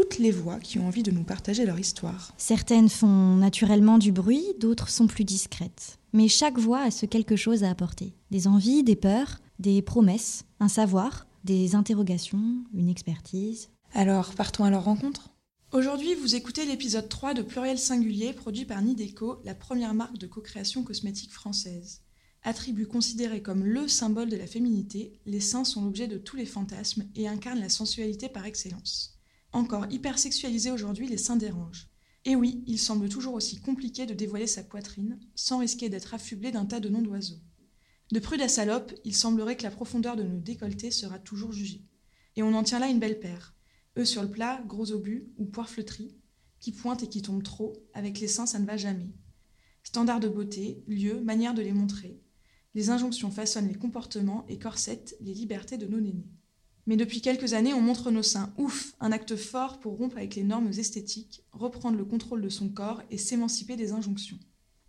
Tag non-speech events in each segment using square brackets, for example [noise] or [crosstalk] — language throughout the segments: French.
toutes les voix qui ont envie de nous partager leur histoire. Certaines font naturellement du bruit, d'autres sont plus discrètes. Mais chaque voix a ce quelque chose à apporter. Des envies, des peurs, des promesses, un savoir, des interrogations, une expertise. Alors, partons à leur rencontre Aujourd'hui, vous écoutez l'épisode 3 de Pluriel Singulier produit par Nideco, la première marque de co-création cosmétique française. Attribut considéré comme le symbole de la féminité, les seins sont l'objet de tous les fantasmes et incarnent la sensualité par excellence. Encore hypersexualisés aujourd'hui, les seins dérangent. Et oui, il semble toujours aussi compliqué de dévoiler sa poitrine, sans risquer d'être affublé d'un tas de noms d'oiseaux. De prude à salope, il semblerait que la profondeur de nos décolletés sera toujours jugée. Et on en tient là une belle paire. Eux sur le plat, gros obus ou poire fleutrie, qui pointent et qui tombent trop, avec les seins ça ne va jamais. Standard de beauté, lieu, manière de les montrer. Les injonctions façonnent les comportements et corsettent les libertés de nos nénés. Mais depuis quelques années, on montre nos seins. Ouf, un acte fort pour rompre avec les normes esthétiques, reprendre le contrôle de son corps et s'émanciper des injonctions.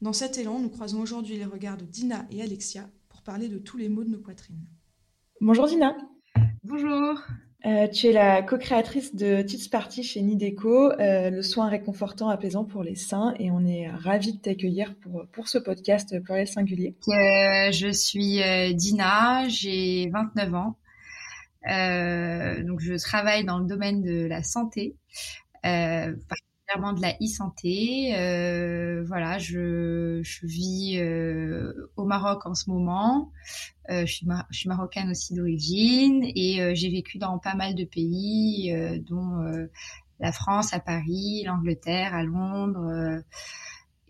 Dans cet élan, nous croisons aujourd'hui les regards de Dina et Alexia pour parler de tous les maux de nos poitrines. Bonjour Dina. Bonjour. Euh, tu es la co-créatrice de Tits Party chez Nideco, euh, le soin réconfortant apaisant pour les seins, et on est ravis de t'accueillir pour, pour ce podcast pluriel singulier. Euh, je suis Dina, j'ai 29 ans. Euh, donc je travaille dans le domaine de la santé, euh, particulièrement de la e-santé. Euh, voilà, je, je vis euh, au Maroc en ce moment. Euh, je, suis je suis marocaine aussi d'origine et j'ai vécu dans pas mal de pays, dont la France, à Paris, l'Angleterre, à Londres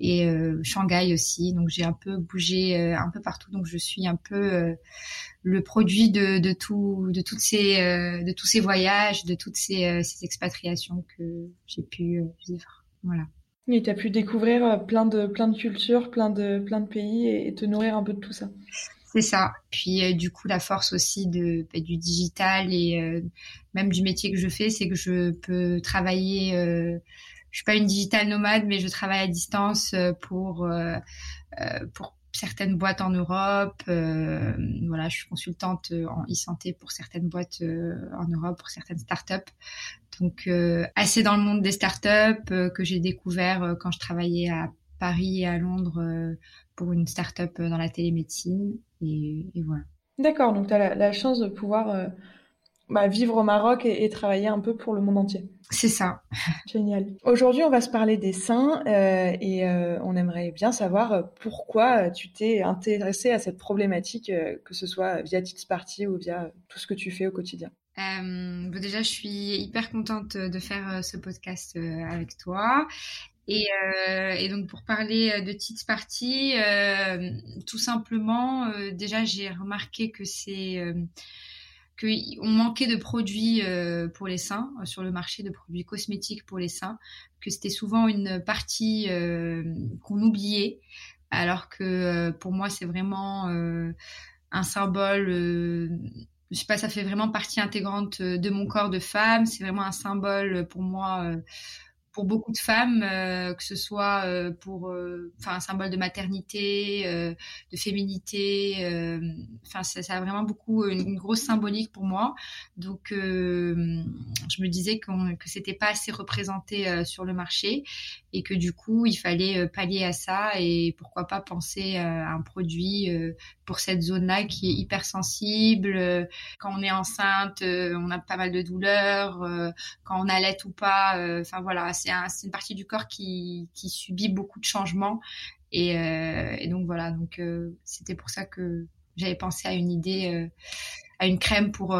et Shanghai aussi. Donc j'ai un peu bougé un peu partout. Donc je suis un peu le produit de, de tout, de toutes ces, euh, de tous ces voyages, de toutes ces, euh, ces expatriations que j'ai pu euh, vivre. Voilà. Et tu as pu découvrir plein de, plein de cultures, plein de, plein de pays et, te nourrir un peu de tout ça. C'est ça. Puis du coup, la force aussi de, bah, du digital et même du métier que je fais, c'est que je peux travailler. Je suis pas une digital nomade, mais je travaille à distance pour pour certaines boîtes en Europe. Euh, voilà, je suis consultante euh, en e-santé pour certaines boîtes euh, en Europe, pour certaines startups. Donc assez dans le monde des startups que j'ai découvert quand je travaillais à Paris et à Londres pour une startup dans la télémédecine. Et, et voilà. D'accord, donc tu as la, la, chance de pouvoir bah, vivre au Maroc et, travailler un peu pour le monde entier. C'est ça. Génial. Aujourd'hui, on va se parler des seins euh, et euh, on aimerait bien savoir euh, pourquoi tu t'es intéressée à cette problématique, que ce soit via Tits Party ou via tout ce que tu fais au quotidien. Bah, déjà, je suis hyper contente de faire ce podcast avec toi. Et, et, donc pour parler de Tits Party, tout simplement, déjà j'ai remarqué que c'est qu'on manquait de produits euh, pour les seins euh, sur le marché de produits cosmétiques pour les seins, que c'était souvent une partie euh, qu'on oubliait, alors que pour moi c'est vraiment un symbole. je sais pas, ça fait vraiment partie intégrante de mon corps de femme. C'est vraiment un symbole pour moi pour beaucoup de femmes, euh, que ce soit euh, pour, euh, enfin, un symbole de maternité, de féminité. Enfin, ça, ça, a vraiment beaucoup une, grosse symbolique pour moi. Donc, je me disais qu que c'était pas assez représenté sur le marché et que du coup, il fallait pallier à ça et pourquoi pas penser à un produit pour cette zone-là qui est hyper sensible. Quand on est enceinte, on a pas mal de douleurs. Quand on allait ou pas, enfin voilà c'est une partie du corps qui, subit beaucoup de changements. Et, euh, donc voilà, donc euh, c'était pour ça que j'avais pensé à une idée, euh, à une crème pour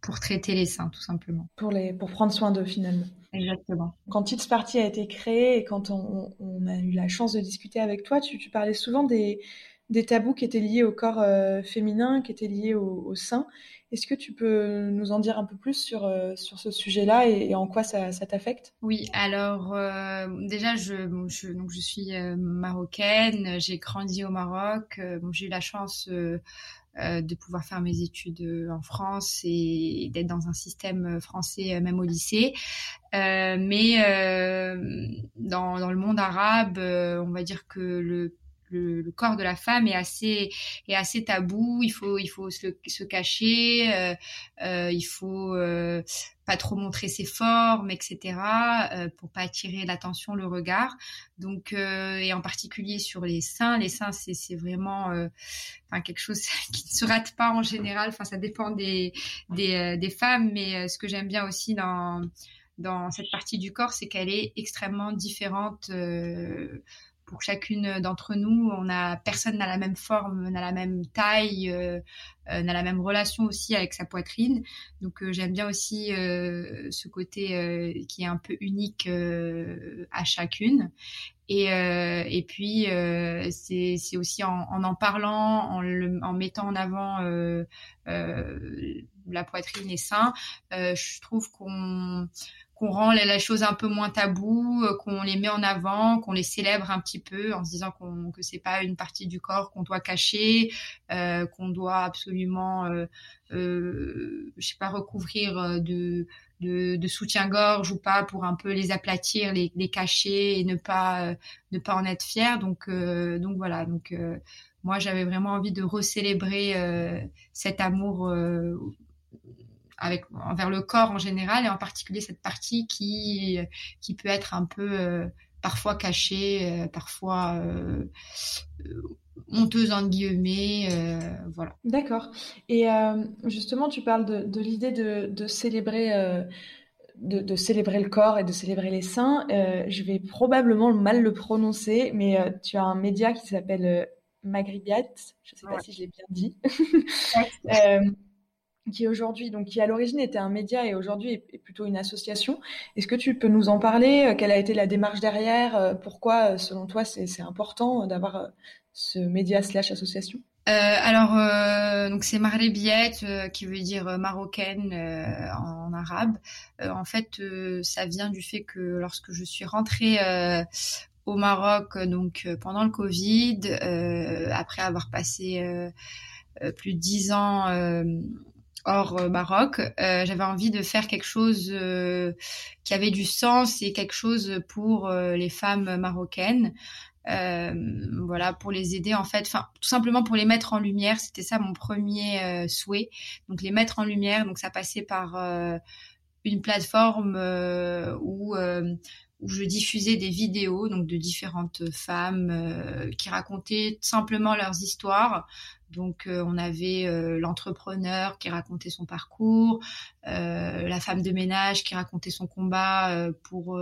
pour traiter les seins, tout simplement. Pour les pour prendre soin d'eux finalement. Exactement. Quand It's Party a été créé et quand on, a eu la chance de discuter avec toi, tu, parlais souvent des des tabous qui étaient liés au corps féminin, qui étaient liés au, sein. Est-ce que tu peux nous en dire un peu plus sur, sur ce sujet-là et, en quoi ça, t'affecte? Oui, alors déjà, je, donc, je suis marocaine, j'ai grandi au Maroc, j'ai eu la chance euh, de pouvoir faire mes études euh, en France et d'être dans un système euh, français même au lycée. mais dans, dans, le monde arabe, on va dire que le le, corps de la femme est assez est assez tabou. Il faut il faut se, se cacher, euh, euh, il faut euh, pas trop montrer ses formes, etc. Euh, pour pas attirer l'attention, le regard. Donc euh, et en particulier sur les seins, les seins c'est c'est vraiment enfin quelque chose [laughs] qui ne se rate pas en général. Enfin ça dépend des des, des femmes, mais ce que j'aime bien aussi dans dans cette partie du corps, c'est qu'elle est extrêmement différente pour chacune d'entre nous. On a personne n'a la même forme, n'a la même taille, euh, euh, n'a la même relation aussi avec sa poitrine. Donc euh, j'aime bien aussi ce côté qui est un peu unique à chacune. Et, et puis c'est aussi en, en, parlant, en, en mettant en avant la poitrine et sein, je trouve qu'on qu'on rend les, choses un peu moins tabou, euh, qu'on les met en avant, qu'on les célèbre un petit peu en se disant qu'on que c'est pas une partie du corps qu'on doit cacher, euh, qu'on doit absolument, euh, euh, je sais pas, recouvrir euh, de de, de soutien-gorge ou pas pour un peu les aplatir, les, les cacher et ne pas ne pas en être fier. Donc donc voilà. Donc moi j'avais vraiment envie de recélébrer cet amour avec envers le corps en général et en particulier cette partie qui qui peut être un peu euh, parfois cachée, euh, parfois euh, honteuse en guillemets, voilà. D'accord. Et justement, tu parles de, de l'idée de, de, célébrer. De, de, célébrer le corps et de célébrer les seins, je vais probablement mal le prononcer, mais tu as un média qui s'appelle Magribiat, je ne sais pas si je l'ai bien dit, [laughs] qui aujourd'hui, donc qui à l'origine était un média et aujourd'hui est, plutôt une association. Est-ce que tu peux nous en parler? Euh, Quelle a été la démarche derrière? Euh, Pourquoi, euh, selon toi, c'est important d'avoir ce média slash association? Euh, alors, euh, donc c'est Marley Biette, qui veut dire marocaine en, en, arabe. en fait, ça vient du fait que lorsque je suis rentrée au Maroc, donc pendant le Covid, après avoir passé plus de dix ans hors euh, Maroc, euh, j'avais envie de faire quelque chose euh, qui avait du sens et quelque chose pour les femmes marocaines. voilà pour les aider en fait. Enfin tout simplement pour les mettre en lumière. C'était ça mon premier souhait. Donc les mettre en lumière. Donc ça passait par une plateforme où où je diffusais des vidéos donc de différentes femmes qui racontaient simplement leurs histoires. Donc euh, on avait euh, l'entrepreneur qui racontait son parcours, euh, la femme de ménage qui racontait son combat pour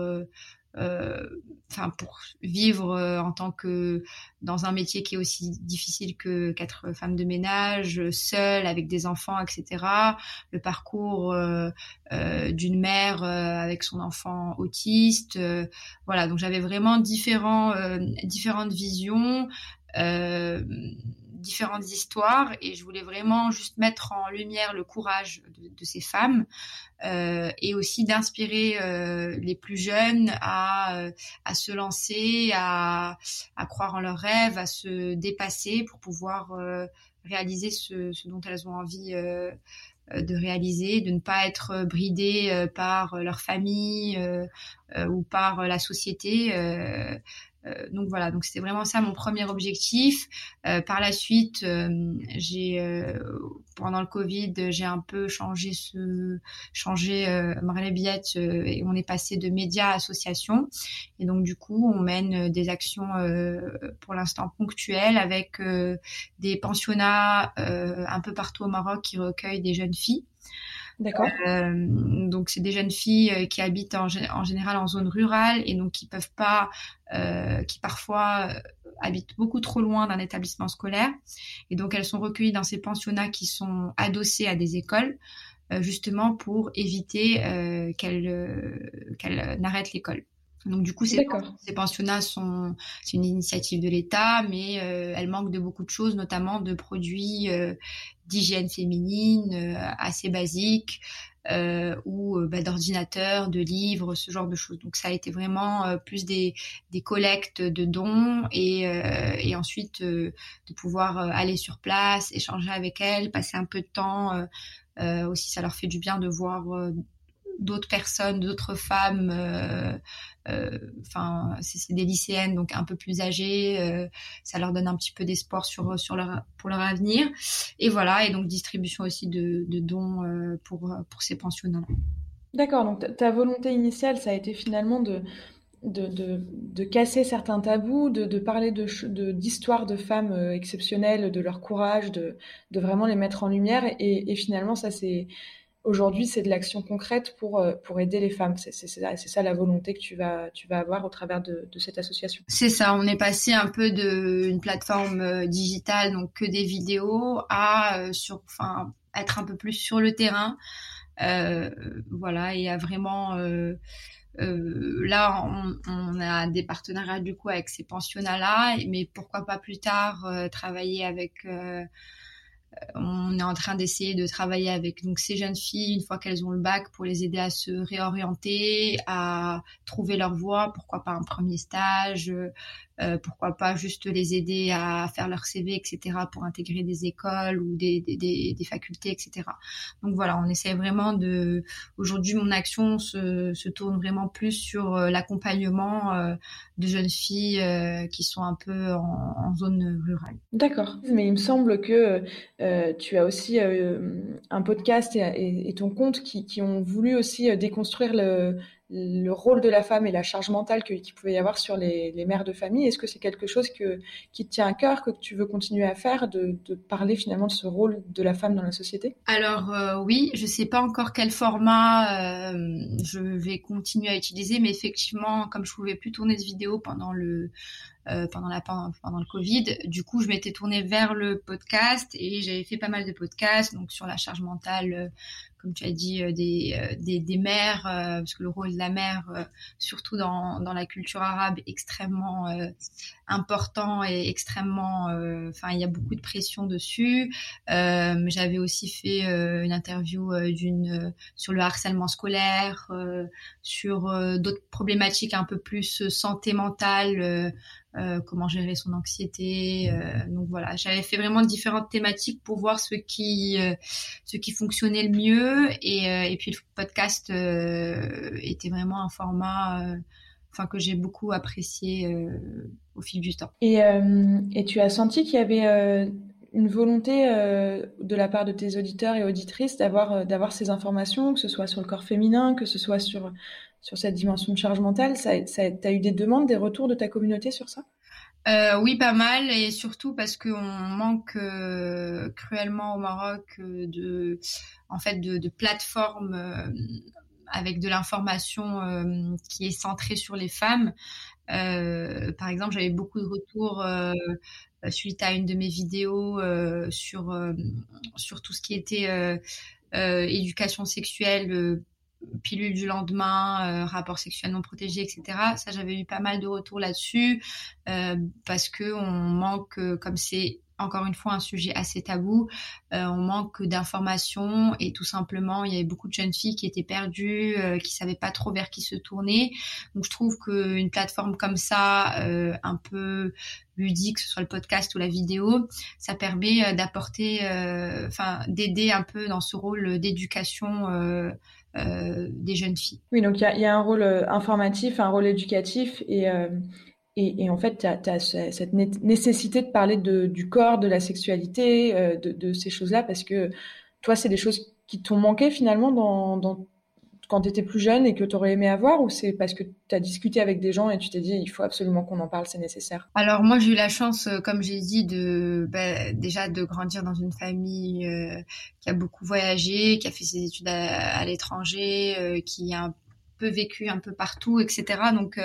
enfin pour vivre en tant que dans un métier qui est aussi difficile que qu'être femme de ménage, seule avec des enfants, etc. Le parcours d'une mère avec son enfant autiste, voilà. Donc j'avais vraiment différents différentes visions différentes histoires et je voulais vraiment juste mettre en lumière le courage de, ces femmes euh, et aussi d'inspirer euh, les plus jeunes à, euh, à se lancer, à, à croire en leurs rêves, à se dépasser pour pouvoir réaliser ce, dont elles ont envie de réaliser, de ne pas être bridées par leur famille ou par la société. Donc voilà, donc c'était vraiment ça mon premier objectif. Euh, par la suite, euh, j'ai pendant le Covid, j'ai un peu changé ce changé Marley Billette et on est passé de médias à association. Et donc du coup, on mène des actions pour l'instant ponctuelles avec des pensionnats un peu partout au Maroc qui recueillent des jeunes filles. D'accord. Euh, donc c'est des jeunes filles euh, qui habitent en, général en zone rurale et donc qui peuvent pas, euh, qui parfois euh, habitent beaucoup trop loin d'un établissement scolaire et donc elles sont recueillies dans ces pensionnats qui sont adossés à des écoles justement pour éviter qu'elles qu'elles n'arrêtent l'école. Donc du coup, ces, ces pensionnats sont c'est une initiative de l'État, mais euh, elle manque de beaucoup de choses, notamment de produits euh, d'hygiène féminine euh, assez basiques ou bah, d'ordinateurs, de livres, ce genre de choses. Donc ça a été vraiment plus des, des collectes de dons et, et ensuite de pouvoir aller sur place, échanger avec elles, passer un peu de temps. aussi, ça leur fait du bien de voir d'autres personnes, d'autres femmes. Euh, euh, enfin, c'est des lycéennes, donc un peu plus âgées. Euh, ça leur donne un petit peu d'espoir sur sur leur pour leur avenir. Et voilà. Et donc distribution aussi de, de dons pour pour ces pensionnats. D'accord. Donc ta volonté initiale, ça a été finalement de de, de, casser certains tabous, de, de parler d'histoires de, femmes exceptionnelles, de leur courage, de, vraiment les mettre en lumière. Et, et finalement, ça c'est Aujourd'hui, c'est de l'action concrète pour, euh, pour aider les femmes. C'est ça la volonté que tu vas, tu vas avoir au travers de, de cette association. C'est ça, on est passé un peu d'une plateforme euh, digitale, donc que des vidéos, à euh, sur, enfin, être un peu plus sur le terrain. Voilà, et à vraiment... Là, on, on, a des partenariats du coup avec ces pensionnats-là, mais pourquoi pas plus tard travailler avec on est en train d'essayer de travailler avec donc ces jeunes filles une fois qu'elles ont le bac pour les aider à se réorienter, à trouver leur voie, pourquoi pas un premier stage, euh, pourquoi pas juste les aider à faire leur CV, etc., pour intégrer des écoles ou des, des, des, facultés, etc. Donc voilà, on essaie vraiment de... Aujourd'hui, mon action se, se tourne vraiment plus sur euh, l'accompagnement euh, de jeunes filles qui sont un peu en, en zone rurale. D'accord. Mais il me semble que tu as aussi un podcast et, et, ton compte qui, qui ont voulu aussi déconstruire le le rôle de la femme et la charge mentale qu'il pouvait y avoir sur les, mères de famille. Est-ce que c'est quelque chose qui te tient à cœur, que tu veux continuer à faire, de, parler finalement de ce rôle de la femme dans la société? Alors euh, oui, je ne sais pas encore quel format euh, je vais continuer à utiliser, mais effectivement, comme je pouvais plus tourner ce vidéo pendant le euh, pendant le Covid. Du coup, je m'étais tournée vers le podcast et j'avais fait pas mal de podcasts donc sur la charge mentale comme tu as dit, euh, des, euh, des, des mères, euh, parce que le rôle de la mère, surtout dans, dans la culture arabe, est extrêmement important et extrêmement, enfin, il y a beaucoup de pression dessus. J'avais aussi fait une interview d'une sur le harcèlement scolaire, sur d'autres problématiques un peu plus santé mentale. Euh, comment gérer son anxiété. Euh, donc voilà, j'avais fait vraiment différentes thématiques pour voir ce qui euh, ce qui fonctionnait le mieux et, et puis le podcast était vraiment un format enfin que j'ai beaucoup apprécié au fil du temps. Et, et tu as senti qu'il y avait une volonté de la part de tes auditeurs et auditrices d'avoir d'avoir ces informations, que ce soit sur le corps féminin, que ce soit sur sur cette dimension de charge mentale. Ça, ça, as eu des demandes, des retours de ta communauté sur ça? Euh, oui, pas mal, et surtout parce qu'on manque euh, cruellement au Maroc euh, de, en fait, de, plateformes avec de l'information qui est centrée sur les femmes. par exemple, j'avais beaucoup de retours suite à une de mes vidéos sur sur tout ce qui était éducation sexuelle pilule du lendemain, euh, rapport sexuel non protégé, etc. Ça, j'avais eu pas mal de retours là-dessus euh, parce que on manque, euh, comme c'est encore une fois un sujet assez tabou, euh, on manque d'informations et tout simplement il y avait beaucoup de jeunes filles qui étaient perdues, euh, qui savaient pas trop vers qui se tourner. Donc je trouve qu'une plateforme comme ça, euh, un peu ludique, que ce soit le podcast ou la vidéo, ça permet d'apporter, enfin d'aider un peu dans ce rôle d'éducation des jeunes filles. Oui, donc il y, a, un rôle euh, informatif, un rôle éducatif et, euh, en fait, tu as, cette nécessité de parler du corps, de la sexualité, de, de, ces choses-là parce que toi, c'est des choses qui t'ont manqué finalement dans, dans quand tu étais plus jeune et que tu aurais aimé avoir ou c'est parce que tu as discuté avec des gens et tu t'es dit il faut absolument qu'on en parle, c'est nécessaire? Alors moi j'ai eu la chance, euh, comme j'ai dit, de bah, déjà de grandir dans une famille euh, qui a beaucoup voyagé, qui a fait ses études à, l'étranger, euh, qui a un peu vécu un peu partout, etc. Donc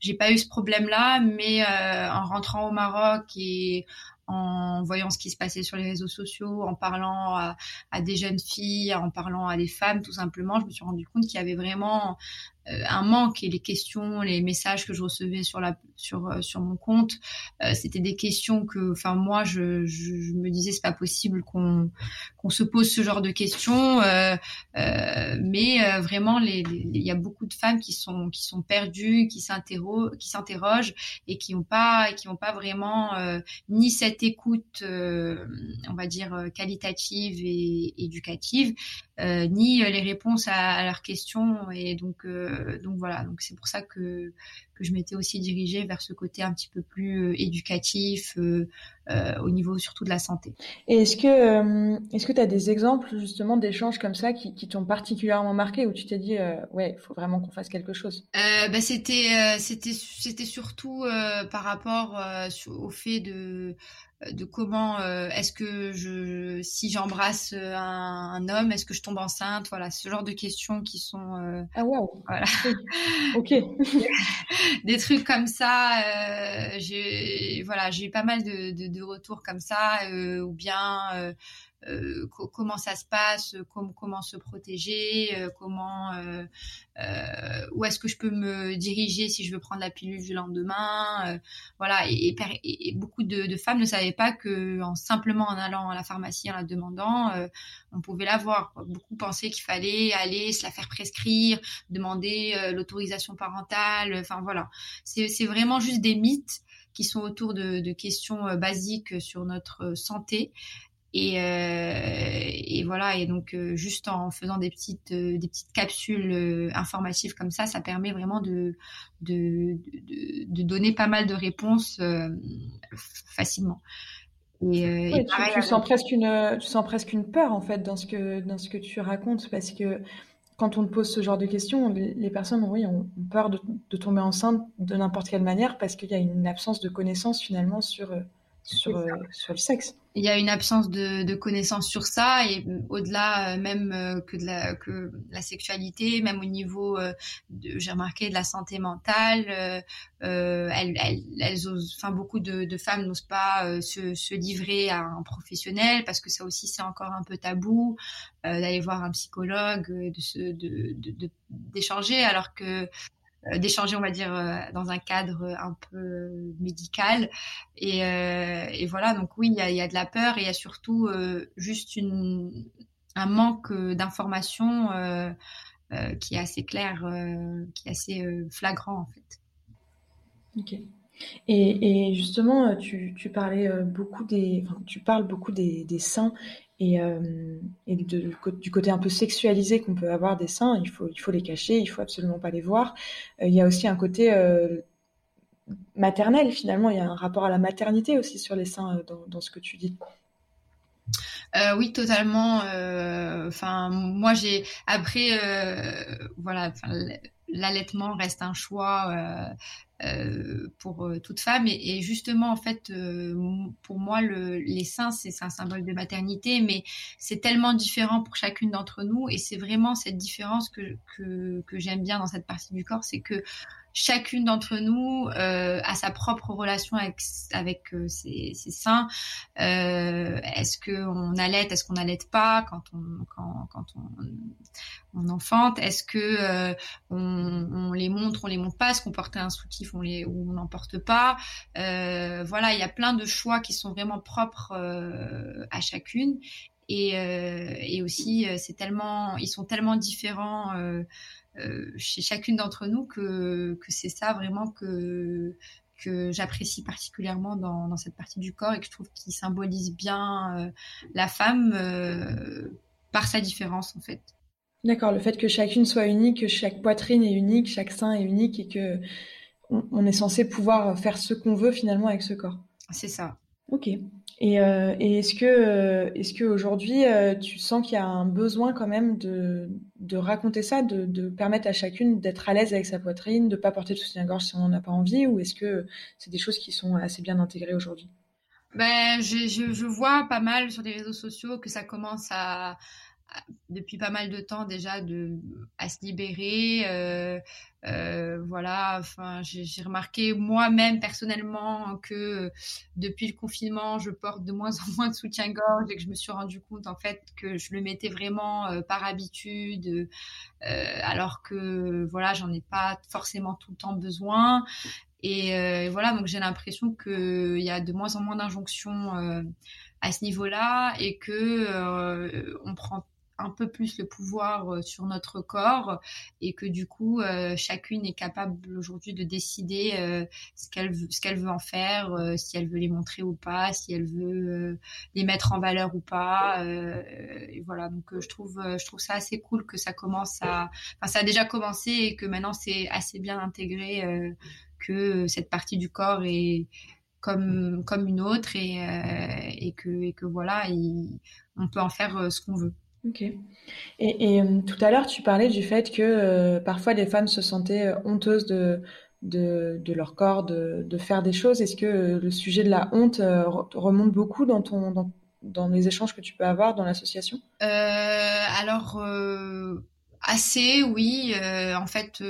j'ai pas eu ce problème-là, mais en rentrant au Maroc et en voyant ce qui se passait sur les réseaux sociaux, en parlant à, des jeunes filles, en parlant à des femmes tout simplement, je me suis rendu compte qu'il y avait vraiment un manque et les questions, les messages que je recevais sur la sur sur mon compte, c'était des questions que, enfin moi, je, je, me disais c'est pas possible qu'on qu'on se pose ce genre de questions, mais vraiment les il y a beaucoup de femmes qui sont qui sont perdues, qui s'interrogent, qui s'interrogent et qui n'ont pas qui ont pas vraiment ni cette écoute, on va dire qualitative et éducative, euh, ni les réponses à, leurs questions. Et donc, euh, donc voilà. Donc c'est pour ça que que je m'étais aussi dirigée vers ce côté un petit peu plus euh, éducatif au niveau surtout de la santé. Et est-ce que est-ce que tu as des exemples justement d'échanges comme ça qui, qui t'ont particulièrement marqué où tu t'es dit ouais il faut vraiment qu'on fasse quelque chose? Bah, c'était c'était c'était surtout par rapport au fait de de comment euh, est-ce que je si j'embrasse euh, un, homme est-ce que je tombe enceinte? Voilà ce genre de questions qui sont euh, ah wow voilà. Ok. [laughs] Des trucs comme ça j'ai voilà j'ai eu pas mal de, de, de retours comme ça ou bien euh, comment ça se passe, comment se protéger, euh, comment, euh, où est-ce que je peux me diriger si je veux prendre la pilule du lendemain, voilà. Et, beaucoup de, femmes ne savaient pas que en simplement en allant à la pharmacie en la demandant, on pouvait l'avoir. Beaucoup pensaient qu'il fallait aller se la faire prescrire, demander l'autorisation parentale. Enfin voilà, c'est vraiment juste des mythes qui sont autour de questions basiques sur notre santé et, euh, et, voilà, et donc euh, juste en faisant des petites, euh, des petites capsules informatives comme ça, ça permet vraiment de, de, de, donner pas mal de réponses facilement. Et, tu, sens presque une, tu sens presque une peur en fait dans ce que, dans ce que tu racontes parce que quand on te pose ce genre de questions, les, personnes oui, ont, peur de, de, tomber enceinte de n'importe quelle manière parce qu'il y a une absence de connaissance finalement sur, sur, sur le sexe. Il y a une absence de, de connaissances sur ça et au-delà euh, même euh, que de la que la sexualité même au niveau euh, j'ai remarqué de la santé mentale euh, elles, elles, elles osent enfin beaucoup de, de femmes n'osent pas se, se, livrer à un professionnel parce que ça aussi c'est encore un peu tabou d'aller voir un psychologue de se de d'échanger alors que euh, d'échanger, on va dire, euh, dans un cadre un peu médical. Et, euh, voilà, donc oui, il y a, de la peur et il y a surtout juste un manque d'information qui est assez clair, qui est assez flagrant en fait. Ok. Et, justement, tu, tu, parlais beaucoup des, enfin, tu parles beaucoup des, des seins et, euh, du côté un peu sexualisé qu'on peut avoir des seins, il faut, les cacher, il faut absolument pas les voir. Euh, il y a aussi un côté euh, maternel finalement, il y a un rapport à la maternité aussi sur les seins dans, ce que tu dis. Euh, oui, totalement. Enfin, moi, j'ai après, voilà, l'allaitement reste un choix euh, pour euh, toute femme. Et, justement, en fait, euh, pour moi, le, les seins, c'est un symbole de maternité, mais c'est tellement différent pour chacune d'entre nous. Et c'est vraiment cette différence que, que, j'aime bien dans cette partie du corps, c'est que chacune d'entre nous a sa propre relation avec ses, ses, seins. Est-ce que on allait, est-ce qu'on allait pas quand on quand, on, enfante? Est-ce que on, les montre, on les montre pas? Est-ce qu'on porte un soutif, on les ou on n'en porte pas euh, Voilà, il y a plein de choix qui sont vraiment propres à chacune. Et, et aussi, c'est tellement, ils sont tellement différents euh, chez chacune d'entre nous que, c'est ça vraiment que, j'apprécie particulièrement dans, cette partie du corps et que je trouve qu'il symbolise bien euh, la femme euh, par sa différence en fait. D'accord, le fait que chacune soit unique, que chaque poitrine est unique, chaque sein est unique et que on, est censé pouvoir faire ce qu'on veut finalement avec ce corps. C'est ça. Ok. Et, euh, et est-ce que, euh, est-ce que aujourd'hui, euh, tu sens qu'il y a un besoin quand même de, de raconter ça, de, de permettre à chacune d'être à l'aise avec sa poitrine, de pas porter de soutien-gorge si on n'en a pas envie, ou est-ce que c'est des choses qui sont assez bien intégrées aujourd'hui? Ben, je, je, je, vois pas mal sur les réseaux sociaux que ça commence à, depuis pas mal de temps déjà de à se libérer euh, euh, voilà enfin j'ai remarqué moi-même personnellement que depuis le confinement je porte de moins en moins de soutien-gorge et que je me suis rendu compte en fait que je le mettais vraiment euh, par habitude alors que voilà j'en ai pas forcément tout le temps besoin. Et voilà donc j'ai l'impression qu'il y a de moins en moins d'injonctions à ce niveau-là et que on prend un peu plus le pouvoir euh, sur notre corps et que du coup euh, chacune est capable aujourd'hui de décider euh, ce qu'elle veut, ce qu'elle veut en faire, si elle veut les montrer ou pas, si elle veut les mettre en valeur ou pas. et voilà, donc je trouve je trouve ça assez cool que ça commence à, enfin ça a déjà commencé et que maintenant c'est assez bien intégré que cette partie du corps est comme comme une autre et, et que et que voilà, on peut en faire ce qu'on veut. Ok. Et, euh, tout à l'heure, tu parlais du fait que euh, parfois les femmes se sentaient euh, honteuses de, de, leur corps, de, faire des choses. Est-ce que le sujet de la honte remonte beaucoup dans, ton, dans, les échanges que tu peux avoir dans l'association? Alors, assez, oui. en fait,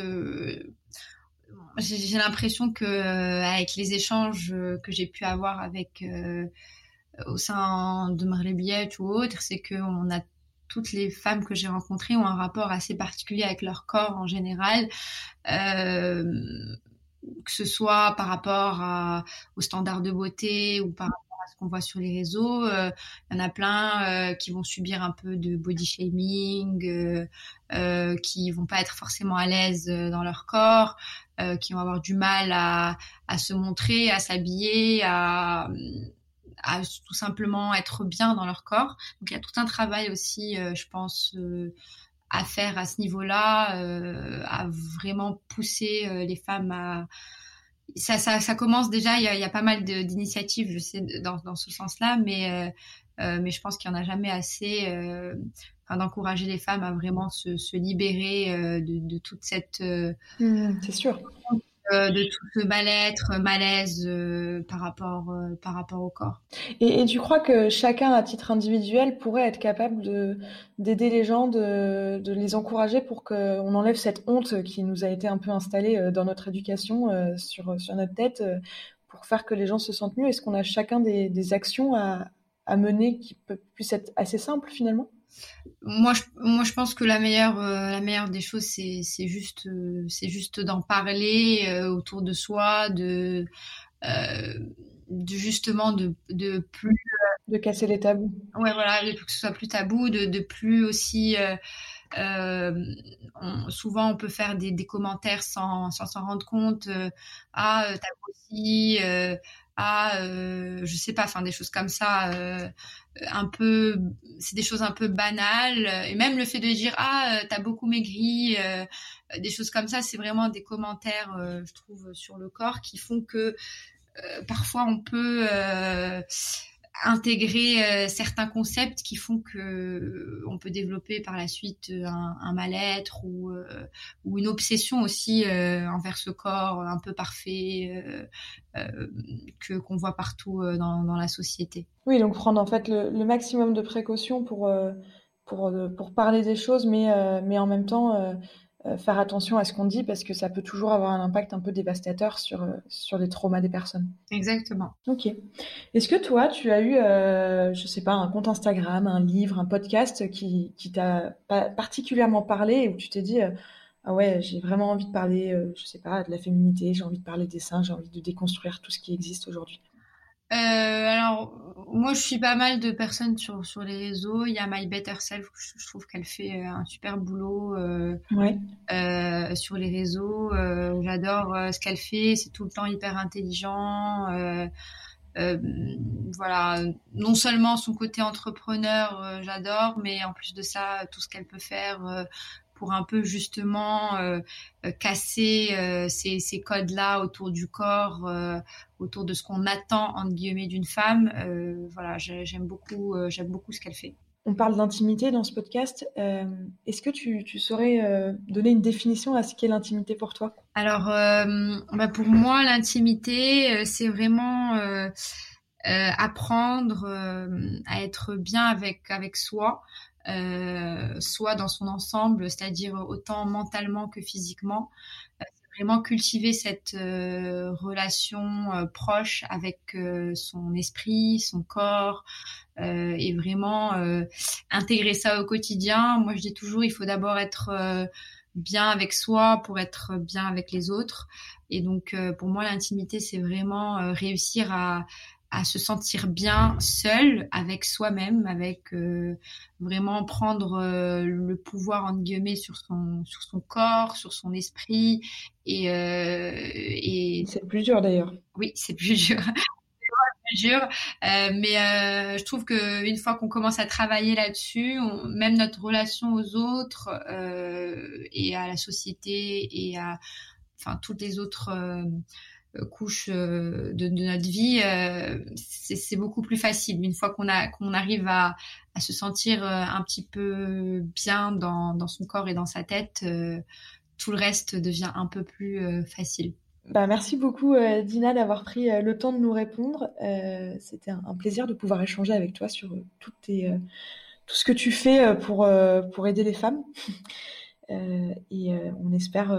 j'ai l'impression que avec les échanges que j'ai pu avoir avec au sein de Marley ou autre, c'est qu'on a toutes les femmes que j'ai rencontrées ont un rapport assez particulier avec leur corps en général, euh, que ce soit par rapport à, aux standards de beauté ou par rapport à ce qu'on voit sur les réseaux. Euh, il y en a plein euh, qui vont subir un peu de body shaming, qui vont pas être forcément à l'aise dans leur corps, qui vont avoir du mal à, à se montrer, à s'habiller, à à tout simplement être bien dans leur corps. Donc il y a tout un travail aussi, euh, je pense, euh, à faire à ce niveau-là, euh, à vraiment pousser les femmes à ça, ça, ça, commence déjà, il y a, il y a pas mal d'initiatives, je sais, dans, dans ce sens-là, mais, mais je pense qu'il n'y en a jamais assez enfin, d'encourager les femmes à vraiment se, se libérer de, de, toute cette... Mmh, c'est sûr. Euh, de tout ce mal-être, malaise euh, par rapport euh, par rapport au corps. Et, tu crois que chacun à titre individuel pourrait être capable de d'aider les gens, de, de les encourager pour qu'on enlève cette honte qui nous a été un peu installée dans notre éducation sur sur notre tête pour faire que les gens se sentent mieux? Est-ce qu'on a chacun des, des actions à, à mener qui puissent être assez simples finalement? Moi je, moi, je pense que la meilleure, euh, la meilleure des choses, c'est, c'est juste, euh, c'est juste d'en parler euh, autour de soi, de, de justement de, de plus. de casser les tabous. Ouais, voilà, que ce soit plus tabou, de, de plus aussi. souvent, on peut faire des, des commentaires sans, sans s'en rendre compte. ah, t'as grossi à euh, je sais pas enfin des choses comme ça euh, un peu c'est des choses un peu banales. Et même le fait de dire ah euh, t'as beaucoup maigri euh, des choses comme ça c'est vraiment des commentaires je trouve sur le corps qui font que parfois on peut intégrer euh, certains concepts qui font que euh, on peut développer par la suite euh, un, mal-être ou, ou une obsession aussi envers ce corps un peu parfait que qu'on voit partout dans, dans, la société. Oui, donc prendre en fait le, le maximum de précautions pour pour pour parler des choses, mais mais en même temps faire attention à ce qu'on dit parce que ça peut toujours avoir un impact un peu dévastateur sur, euh, sur les traumas des personnes. Exactement. Ok. Est-ce que toi, tu as eu, euh, je sais pas, un compte Instagram, un livre, un podcast qui, qui t'a particulièrement parlé et où tu t'es dit, ah ouais, j'ai vraiment envie de parler, je sais pas, de la féminité, j'ai envie de parler des seins, j'ai envie de déconstruire tout ce qui existe aujourd'hui? euh, alors, moi, je suis pas mal de personnes sur, sur les réseaux. Il y a My Better Self, je, trouve qu'elle fait euh, un super boulot euh, ouais. euh, sur les réseaux. Euh, j'adore euh, ce qu'elle fait. C'est tout le temps hyper intelligent. voilà, non seulement son côté entrepreneur, j'adore, mais en plus de ça, tout ce qu'elle peut faire pour un peu justement euh, euh, casser euh, ces, ces codes-là autour du corps, autour de ce qu'on attend entre guillemets d'une femme. voilà, j'aime beaucoup, j'aime beaucoup ce qu'elle fait. On parle d'intimité dans ce podcast. Est-ce que tu, tu saurais donner une définition à ce qu'est l'intimité pour toi? Alors, bah pour moi, l'intimité, c'est vraiment apprendre à être bien avec avec soi, soit dans son ensemble, c'est-à-dire autant mentalement que physiquement vraiment cultiver cette relation proche avec son esprit, son corps, et vraiment intégrer ça au quotidien. Moi, je dis toujours, il faut d'abord être bien avec soi pour être bien avec les autres. Et donc, euh, pour moi, l'intimité, c'est vraiment euh, réussir à, à se sentir bien seul avec soi-même, avec euh, vraiment prendre le pouvoir en guillemets sur son sur son corps, sur son esprit et, et... c'est plus dur d'ailleurs. Oui, c'est plus dur. [laughs] jure. Euh, mais euh, je trouve que une fois qu'on commence à travailler là-dessus, même notre relation aux autres euh, et à la société et à enfin toutes les autres couches de, de, notre vie, c'est beaucoup plus facile. Une fois qu'on qu'on arrive à, se sentir un petit peu bien dans, dans son corps et dans sa tête, tout le reste devient un peu plus facile. Bah, merci beaucoup euh, Dina d'avoir pris euh, le temps de nous répondre. Euh, c'était un, plaisir de pouvoir échanger avec toi sur tout ce que tu fais pour, pour aider les femmes. [laughs] et on espère